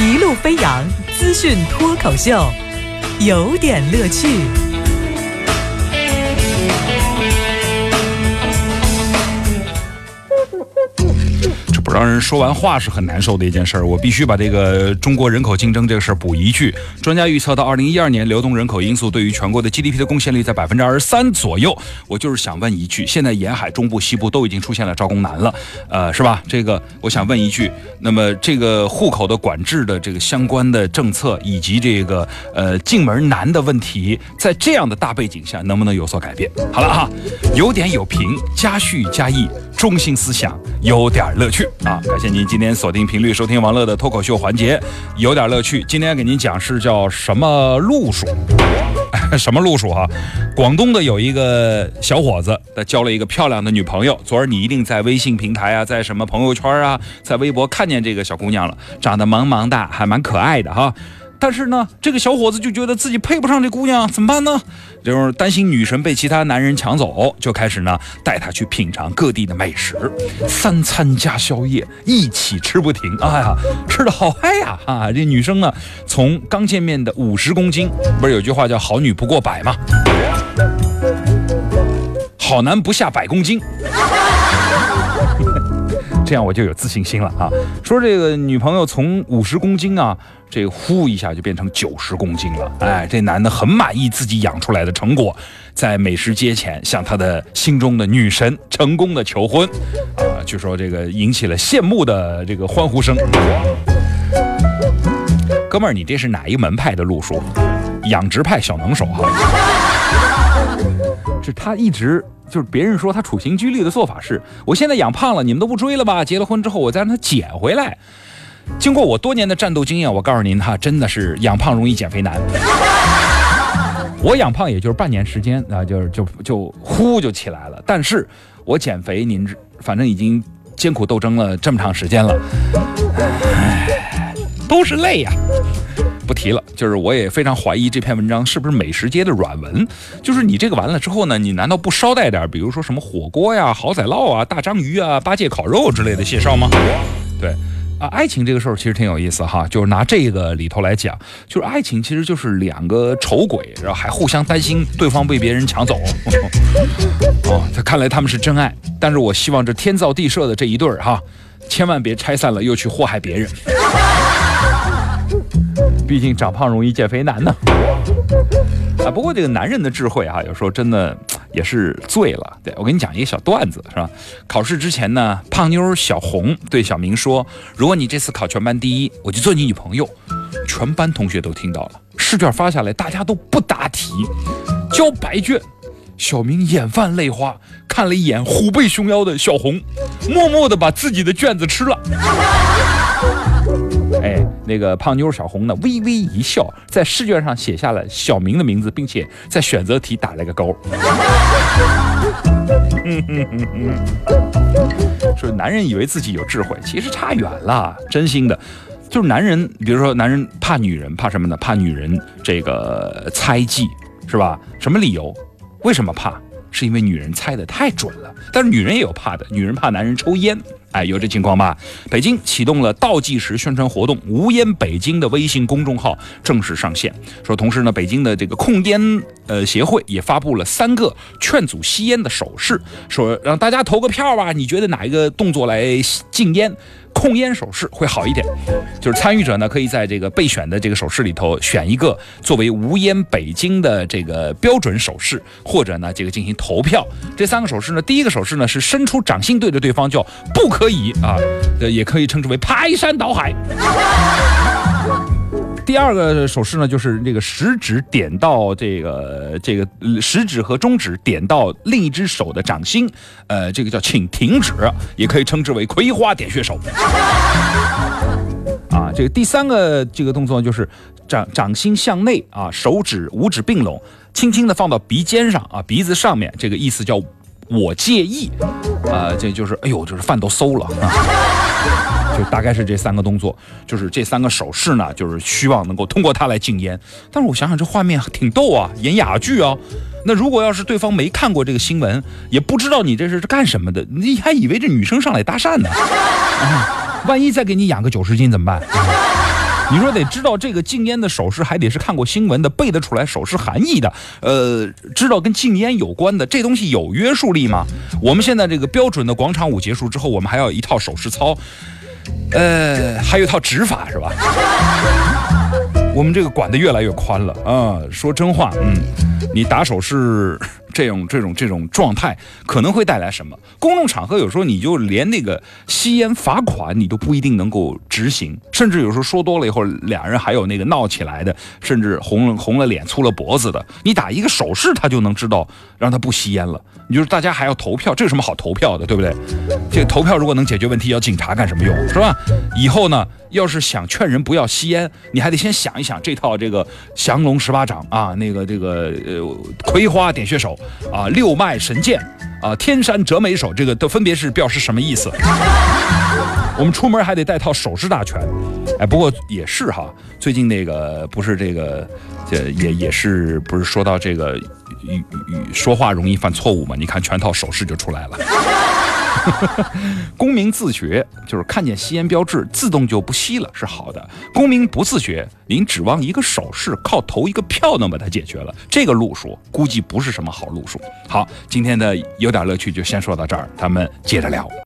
一路飞扬资讯脱口秀，有点乐趣。这不让人说完话是很难受的一件事儿。我必须把这个中国人口竞争这个事儿补一句：专家预测到二零一二年，流动人口因素对于全国的 GDP 的贡献率在百分之二十三左右。我就是想问一句：现在沿海中部、西部都已经出现了招工难了，呃，是吧？这个我想问一句：那么这个户口的管制的这个相关的政策以及这个呃进门难的问题，在这样的大背景下，能不能有所改变？好了哈，有点有评，加叙加意，中心思想，有点乐趣啊！感谢您今天锁定频率收听王乐的脱口秀环节，有点乐趣。今天给您讲是叫什么路数？什么路数哈？广东的有一个小伙子，他交了一个漂亮的女朋友。昨儿你一定在微信平台啊，在什么朋友圈啊，在微博看见这个小姑娘了，长得萌萌哒，还蛮可爱的哈。但是呢，这个小伙子就觉得自己配不上这姑娘，怎么办呢？就是担心女神被其他男人抢走，就开始呢带她去品尝各地的美食，三餐加宵夜，一起吃不停。哎呀，吃的好嗨呀！啊，这女生呢，从刚见面的五十公斤，不是有句话叫“好女不过百”吗？好男不下百公斤。这样我就有自信心了啊！说这个女朋友从五十公斤啊，这呼一下就变成九十公斤了。哎，这男的很满意自己养出来的成果，在美食街前向他的心中的女神成功的求婚，啊，据说这个引起了羡慕的这个欢呼声。哥们儿，你这是哪一门派的路数？养殖派小能手哈？是他一直。就是别人说他处心积虑的做法是，我现在养胖了，你们都不追了吧？结了婚之后，我再让他减回来。经过我多年的战斗经验，我告诉您哈，真的是养胖容易减肥难。我养胖也就是半年时间啊，就是就就呼就起来了。但是我减肥，您反正已经艰苦斗争了这么长时间了，唉，都是泪呀。不提了，就是我也非常怀疑这篇文章是不是美食街的软文。就是你这个完了之后呢，你难道不捎带点，比如说什么火锅呀、好仔烙啊、大章鱼啊、八戒烤肉之类的介绍吗？对，啊，爱情这个事儿其实挺有意思哈，就是拿这个里头来讲，就是爱情其实就是两个丑鬼，然后还互相担心对方被别人抢走。哦，他看来他们是真爱，但是我希望这天造地设的这一对儿哈，千万别拆散了又去祸害别人。毕竟长胖容易减肥难呢，啊！不过这个男人的智慧啊，有时候真的也是醉了。对我给你讲一个小段子，是吧？考试之前呢，胖妞小红对小明说：“如果你这次考全班第一，我就做你女朋友。”全班同学都听到了，试卷发下来，大家都不答题，交白卷。小明眼泛泪花，看了一眼虎背熊腰的小红，默默的把自己的卷子吃了。哎，那个胖妞小红呢，微微一笑，在试卷上写下了小明的名字，并且在选择题打了个勾。说男人以为自己有智慧，其实差远了。真心的，就是男人，比如说男人怕女人，怕什么呢？怕女人这个猜忌，是吧？什么理由？为什么怕？是因为女人猜的太准了。但是女人也有怕的，女人怕男人抽烟。哎，有这情况吧？北京启动了倒计时宣传活动，无烟北京的微信公众号正式上线。说同时呢，北京的这个控烟呃协会也发布了三个劝阻吸烟的手势，说让大家投个票吧。你觉得哪一个动作来禁烟？控烟手势会好一点，就是参与者呢可以在这个备选的这个手势里头选一个作为无烟北京的这个标准手势，或者呢这个进行投票。这三个手势呢，第一个手势呢是伸出掌心对着对方，叫不可以啊，也可以称之为排山倒海。第二个手势呢，就是这个食指点到这个这个食指和中指点到另一只手的掌心，呃，这个叫请停止，也可以称之为葵花点穴手。啊，这个第三个这个动作就是掌掌心向内啊，手指五指并拢，轻轻的放到鼻尖上啊，鼻子上面，这个意思叫我介意，啊，这就是哎呦，就是饭都馊了啊。就大概是这三个动作，就是这三个手势呢，就是希望能够通过它来禁烟。但是我想想，这画面挺逗啊，演哑剧啊。那如果要是对方没看过这个新闻，也不知道你这是干什么的，你还以为这女生上来搭讪呢？啊，万一再给你养个九十斤怎么办？你说得知道这个禁烟的手势，还得是看过新闻的，背得出来手势含义的，呃，知道跟禁烟有关的，这东西有约束力吗？我们现在这个标准的广场舞结束之后，我们还要一套手势操，呃，还有一套指法是吧？我们这个管得越来越宽了啊！说真话，嗯，你打手势。这种这种这种状态可能会带来什么？公众场合有时候你就连那个吸烟罚款你都不一定能够执行，甚至有时候说多了以后，俩人还有那个闹起来的，甚至红了红了脸、粗了脖子的，你打一个手势他就能知道让他不吸烟了。你就是大家还要投票，这有什么好投票的，对不对？这个投票如果能解决问题，要警察干什么用？是吧？以后呢，要是想劝人不要吸烟，你还得先想一想这套这个降龙十八掌啊，那个这个呃葵花点穴手啊，六脉神剑啊，天山折眉手，这个都分别是表示什么意思？我们出门还得带套手势大全。哎，不过也是哈，最近那个不是这个，这也也是不是说到这个。语语说话容易犯错误嘛？你看全套手势就出来了。公民自觉就是看见吸烟标志自动就不吸了是好的。公民不自觉，您指望一个手势靠投一个票能把它解决了，这个路数估计不是什么好路数。好，今天的有点乐趣就先说到这儿，咱们接着聊。